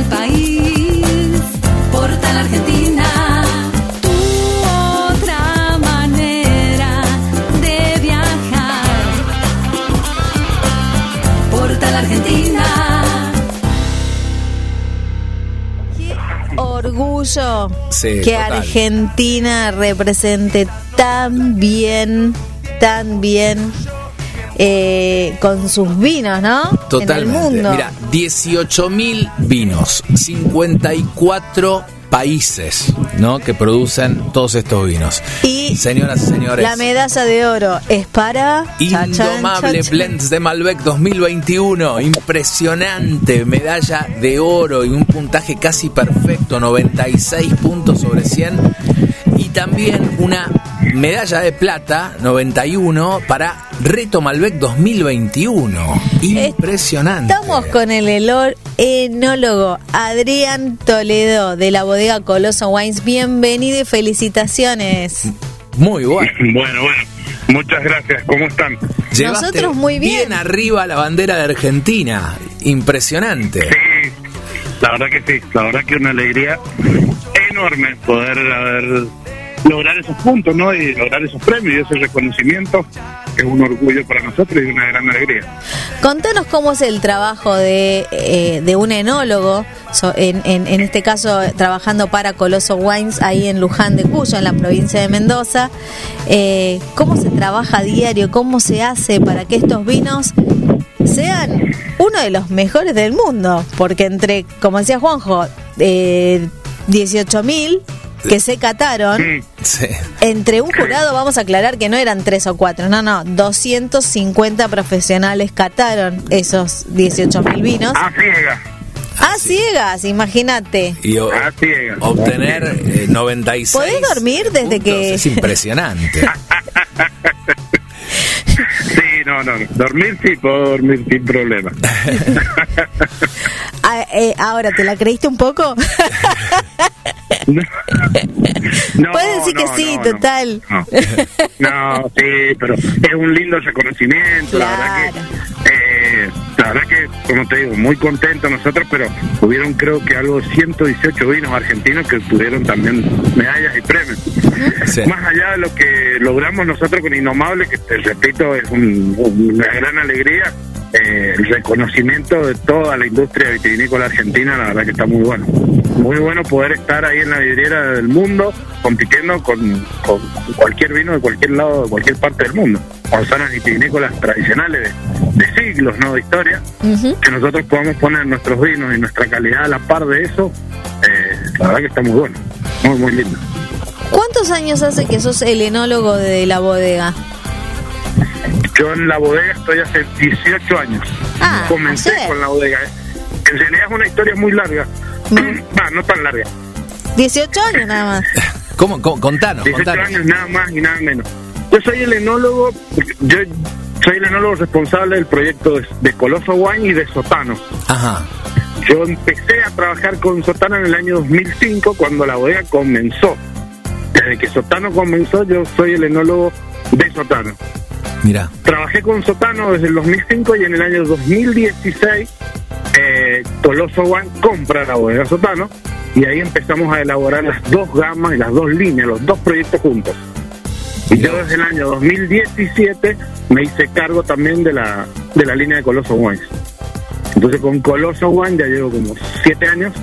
al país. Portal Argentina, tu otra manera de viajar. Portal Argentina. Qué orgullo que. Argentina represente tan bien, tan bien eh, con sus vinos, ¿no? Totalmente. En el mundo. Mira, 18.000 vinos, 54 países, ¿no? Que producen todos estos vinos. Y Señoras y señores. la medalla de oro es para Indomable chan. Blends de Malbec 2021. Impresionante. Medalla de oro y un puntaje casi perfecto. 96 puntos sobre 100. Y también una medalla de plata, 91, para Reto Malbec 2021. Impresionante. Estamos con el elor enólogo Adrián Toledo de la bodega Coloso Wines. Bienvenido y felicitaciones. Muy bueno. Bueno, bueno, muchas gracias. ¿Cómo están? Llevaste Nosotros muy bien. Bien arriba la bandera de Argentina. Impresionante. Sí, la verdad que sí, la verdad que una alegría enorme poder haber lograr esos puntos, ¿no? Y lograr esos premios y ese reconocimiento, es un orgullo para nosotros y una gran alegría. Contanos cómo es el trabajo de, eh, de un enólogo, so- en, en- en este caso trabajando para Coloso Wines ahí en Luján de Cuyo, en la provincia de Mendoza. Eh, ¿Cómo se trabaja a diario? ¿Cómo se hace para que estos vinos sean uno de los mejores del mundo? Porque entre, como decía Juanjo, eh, 18 mil que se cataron. Sí. Entre un jurado, vamos a aclarar que no eran tres o cuatro, no, no, 250 profesionales cataron esos 18 mil vinos. A ciega, A ciegas, imagínate. Y o- a ciega. obtener eh, 96. ¿Podés dormir desde puntos que- Es impresionante. Sí, no, no, no. Dormir sí, puedo dormir sin problema. Ah, eh, ahora, ¿te la creíste un poco? No, Puedes decir que no, sí, no, no. total. No. No, sí, pero es un lindo reconocimiento, la verdad que, eh, la verdad que, como te digo, muy contento nosotros, pero hubieron creo que algo 118 vinos argentinos que tuvieron también medallas y premios. Sí. Más allá de lo que logramos nosotros con Innomable, que te repito, es un- una gran alegría, eh, el reconocimiento de toda la industria vitivinícola argentina, la verdad que está muy bueno. Muy bueno poder estar ahí en la vidriera del mundo compitiendo con, con cualquier vino de cualquier lado, de cualquier parte del mundo. Con zonas vitivinícolas tradicionales de, de siglos, ¿no? De historia. Que nosotros podamos poner nuestros vinos y nuestra calidad a la par de eso, eh, la verdad que está muy bueno. Muy, muy lindo. ¿Cuántos años hace que sos el enólogo de la bodega? Yo en la bodega estoy hace 18 años. Ah, Comencé ayer. con la bodega. ¿eh? En realidad es una historia muy larga. Mm. Va, no tan larga. 18 años nada más. ¿Cómo, cómo? Contanos, 18 contanos. años nada más y nada menos. Yo soy el enólogo, yo soy el enólogo responsable del proyecto de, de Coloso Wine y de Sotano. Ajá. Yo empecé a trabajar con Sotano en el año 2005 cuando la bodega comenzó. Desde que Sotano comenzó yo soy el enólogo de Sotano. Mira. Trabajé con Sotano desde el 2005 y en el año 2016 eh, Toloso One compra la bodega Sotano y ahí empezamos a elaborar las dos gamas y las dos líneas, los dos proyectos juntos. Y yo desde el año 2017 me hice cargo también de la, de la línea de Coloso Wines. Entonces con Coloso Wine ya llevo como 7 años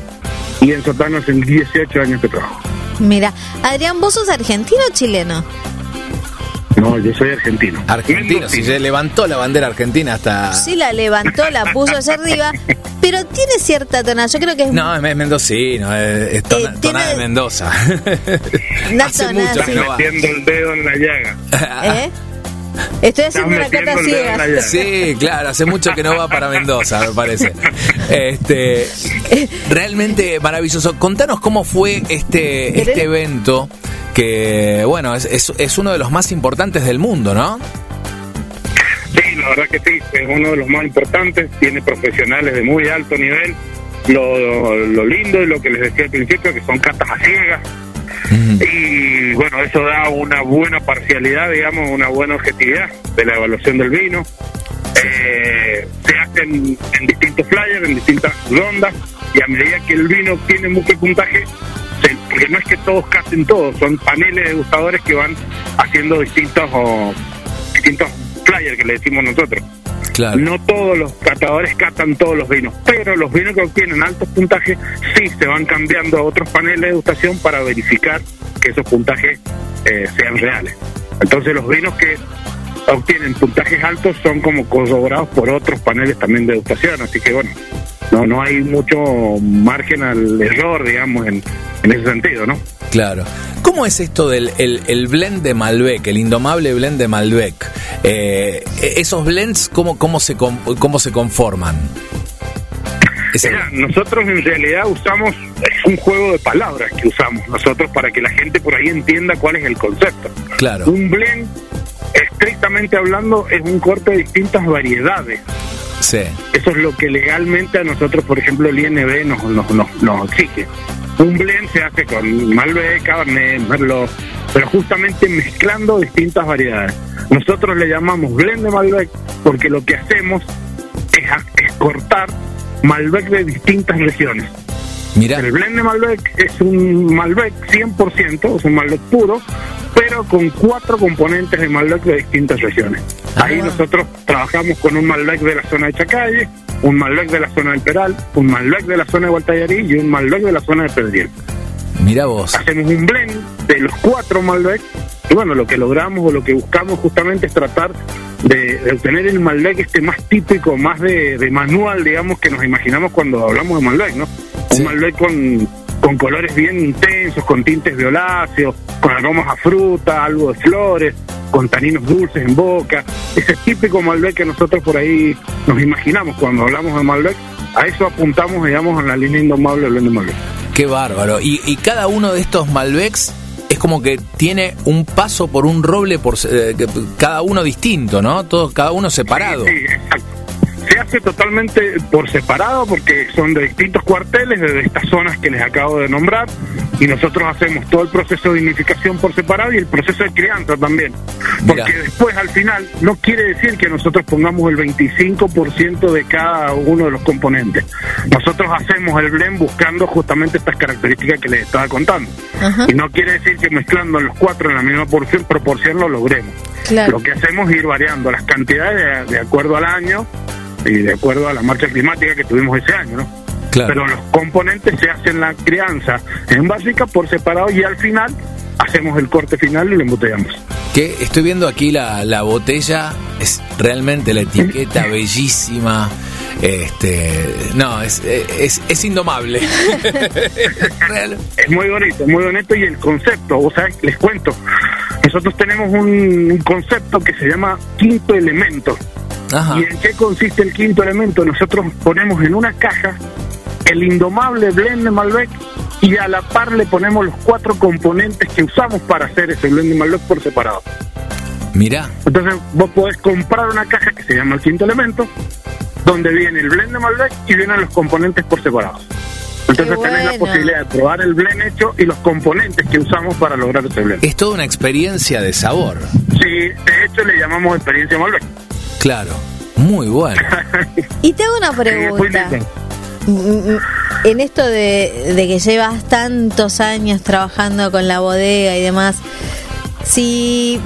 y en Sotano hacen 18 años que trabajo. Mira, Adrián, ¿vos sos argentino o chileno? No, yo soy argentino. Argentino, si se levantó la bandera argentina hasta. Sí, la levantó, la puso hacia arriba, pero tiene cierta tonalidad. Yo creo que es No, es, es mendocino, es, es tona- Eh, tiene- tonada de Mendoza. hace tonada mucho que no va. Metiendo el dedo en la llaga. ¿Eh? Estoy haciendo una cata ciega. Sí, claro, hace mucho que no va para Mendoza, me parece. Este, realmente maravilloso. Contanos cómo fue este, este evento, que bueno, es, es, es uno de los más importantes del mundo, ¿no? Sí, la verdad que sí, es uno de los más importantes, tiene profesionales de muy alto nivel. Lo, lo lindo y lo que les decía al principio, que son catas a ciegas. Y bueno, eso da una buena parcialidad, digamos, una buena objetividad de la evaluación del vino. Eh, se hacen en distintos flyers, en distintas rondas, y a medida que el vino obtiene mucho puntaje, porque no es que todos casen todos, son paneles de gustadores que van haciendo distintos o, distintos flyers que le decimos nosotros. Claro. No todos los catadores catan todos los vinos, pero los vinos que obtienen altos puntajes sí se van cambiando a otros paneles de degustación para verificar que esos puntajes eh, sean reales. Entonces los vinos que obtienen puntajes altos son como corroborados por otros paneles también de degustación, así que bueno, no no hay mucho margen al error, digamos, en, en ese sentido, ¿no? Claro. ¿Cómo es esto del el, blend de Malbec, el indomable blend de Malbec? Eh, ¿Esos blends cómo, cómo, se, cómo se conforman? nosotros en realidad usamos, es un juego de palabras que usamos nosotros para que la gente por ahí entienda cuál es el concepto. Claro. Un blend, estrictamente hablando, es un corte de distintas variedades. Sí. Eso es lo que legalmente a nosotros, por ejemplo, el INB nos, nos, nos, nos exige. Un blend se hace con Malbec, Cabernet, Merlot, pero justamente mezclando distintas variedades. Nosotros le llamamos blend de Malbec porque lo que hacemos es, cortar Malbec de distintas regiones. Mira. El blend de Malbec es un Malbec 100%, es un Malbec puro, con cuatro componentes de Malbec de distintas regiones. Ahí ah. nosotros trabajamos con un Malbec de la zona de Chacalle, un Malbec de la zona del Peral, un Malbec de la zona de Gualtallarí y un Malbec de la zona de Pedriel. Mira vos. Hacemos un blend de los cuatro Malbec y bueno, lo que logramos o lo que buscamos justamente es tratar de, obtener el Malbec este más típico, más de, manual, digamos, que nos imaginamos cuando hablamos de Malbec, ¿no? Un Malbec con, con colores bien intensos, con tintes violáceos, con aromas a fruta, algo de flores, con taninos dulces en boca. Ese típico Malbec que nosotros por ahí nos imaginamos cuando hablamos de Malbec. A eso apuntamos, digamos, en la línea indomable de Malbec. Qué bárbaro. Y, cada uno de estos Malbecs es como que tiene un paso por un roble, por eh, cada uno distinto, ¿no? Todos, cada uno separado. sí, exacto se hace totalmente por separado porque son de distintos cuarteles, de estas zonas que les acabo de nombrar, y nosotros hacemos todo el proceso de vinificación por separado y el proceso de crianza también. Porque después, al final, no quiere decir que nosotros pongamos el 25% de cada uno de los componentes. Nosotros hacemos el blend buscando justamente estas características que les estaba contando. Y no quiere decir que mezclando los cuatro en la misma porción, proporción lo logremos. Lo que hacemos es ir variando las cantidades de acuerdo al año y de acuerdo a la marcha climática que tuvimos ese año, ¿no? Pero los componentes se hacen la crianza en básica por separado y al final hacemos el corte final y lo embotellamos. Que estoy viendo aquí la, la botella, es realmente la etiqueta bellísima. Este, no, es, es, es indomable. es muy bonito, muy bonito y el concepto, o sea, les cuento, nosotros tenemos un concepto que se llama quinto elemento. ¿Y en qué consiste el quinto elemento? Nosotros ponemos en una caja el indomable blend de Malbec y a la par le ponemos los cuatro componentes que usamos para hacer ese blend de Malbec por separado. Mira. Entonces vos podés comprar una caja que se llama el quinto elemento, donde viene el blend de Malbec y vienen los componentes por separado. Entonces tenés la posibilidad de probar el blend hecho y los componentes que usamos para lograr ese blend. Es toda una experiencia de sabor. Sí, de hecho le llamamos experiencia Malbec. Claro, muy bueno. y te hago una pregunta. Mm, mm, en esto de, que llevas tantos años trabajando con la bodega y demás, si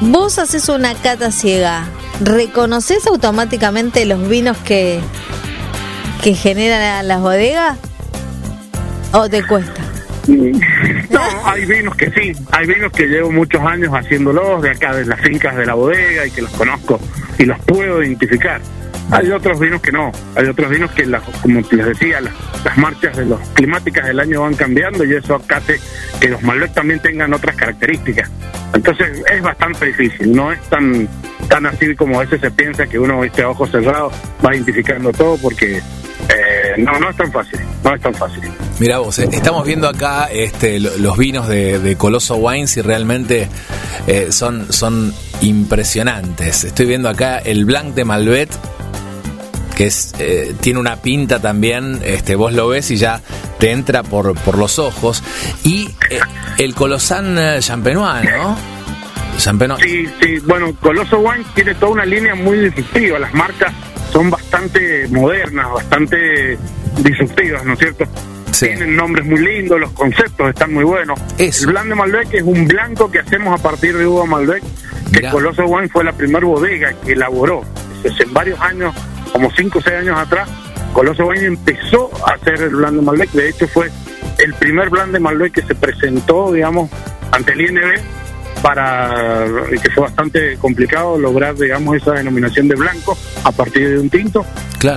vos haces una cata ciega, ¿reconoces automáticamente los vinos que, que generan las bodegas? ¿O te cuesta? No, hay vinos que sí, hay vinos que llevo muchos años haciéndolos de acá, de las fincas de la bodega y que los conozco y los puedo identificar. Hay otros vinos que no, hay otros vinos que, las, como les decía, las, marchas de los climáticas del año van cambiando y eso hace que los Malbec también tengan otras características. Entonces es bastante difícil, no es tan tan así como a veces se piensa que uno este a ojos cerrados va identificando todo porque eh, no, no es tan fácil, no es tan fácil. Mira vos, eh, estamos viendo acá este, los vinos de, Coloso Wines y realmente eh, son, son impresionantes. Estoy viendo acá el Blanc de Malbec que es, tiene una pinta también, este, vos lo ves y ya te entra por, por los ojos. Y el Colosan Champenois, ¿no? Sí, sí, bueno, Coloso Wines tiene toda una línea muy distintiva. Las marcas son bastante modernas, bastante disruptivas, ¿no es cierto? Tienen nombres muy lindos, los conceptos están muy buenos. El Blanc de Malbec es un blanco que hacemos a partir de uva Malbec, que Coloso Wine fue la primera bodega que elaboró Entonces, en varios años, como 5 o 6 años atrás, Coloso Wine empezó a hacer el blend de Malbec. De hecho, fue el primer blend de Malbec que se presentó, digamos, ante el INB para que fue bastante complicado lograr digamos esa denominación de blanco a partir de un tinto.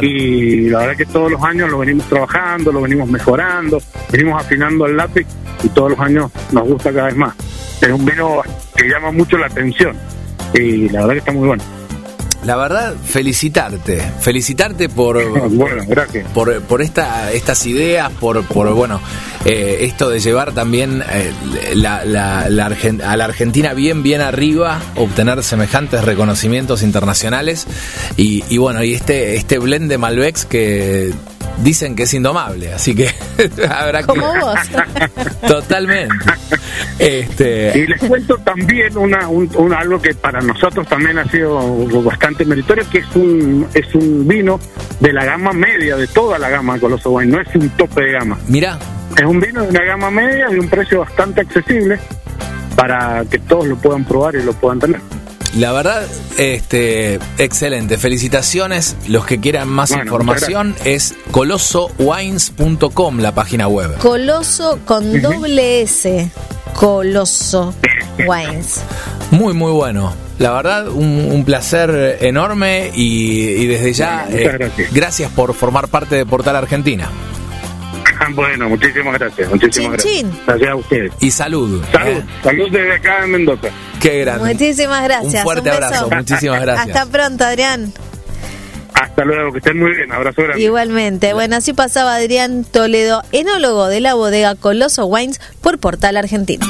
Y la verdad que todos los años lo venimos trabajando lo venimos mejorando venimos afinando el lápiz y todos los años nos gusta cada vez más. Es un vino que llama mucho la atención y la verdad que está muy bueno la verdad, felicitarte, felicitarte por, bueno, gracias. por, por esta, estas ideas, por, por bueno, eh, esto de llevar también eh, la, la, a la Argentina bien, bien arriba, obtener semejantes reconocimientos internacionales y, y bueno, y este, este blend de Malbecs que dicen que es indomable, así que habrá que... vos. Totalmente. Este... Y les cuento también una, un, algo que para nosotros también ha sido bastante meritorio, que es un, es un vino de la gama media, de toda la gama de Coloso Wine, no es un tope de gama. Mira. Es un vino de una gama media, de un precio bastante accesible, para que todos lo puedan probar y lo puedan tener. La verdad, este, excelente. Felicitaciones. Los que quieran más información es colosowines.com, la página web. Coloso con doble S. Coloso Wines. Muy, muy bueno. La verdad, un, placer enorme y, desde ya, eh, gracias. por formar parte de Portal Argentina. Bueno, muchísimas gracias. Muchísimas gracias. Gracias a ustedes. Y salud. Salud. ¿eh? Salud desde acá en Mendoza. Qué grande. Muchísimas gracias. Un fuerte abrazo. Muchísimas gracias. Hasta pronto, Adrián. Hasta luego, que estén muy bien. Abrazo grande. Igualmente. Bueno, así pasaba Adrián Toledo, enólogo de la bodega Coloso Wines por Portal Argentino.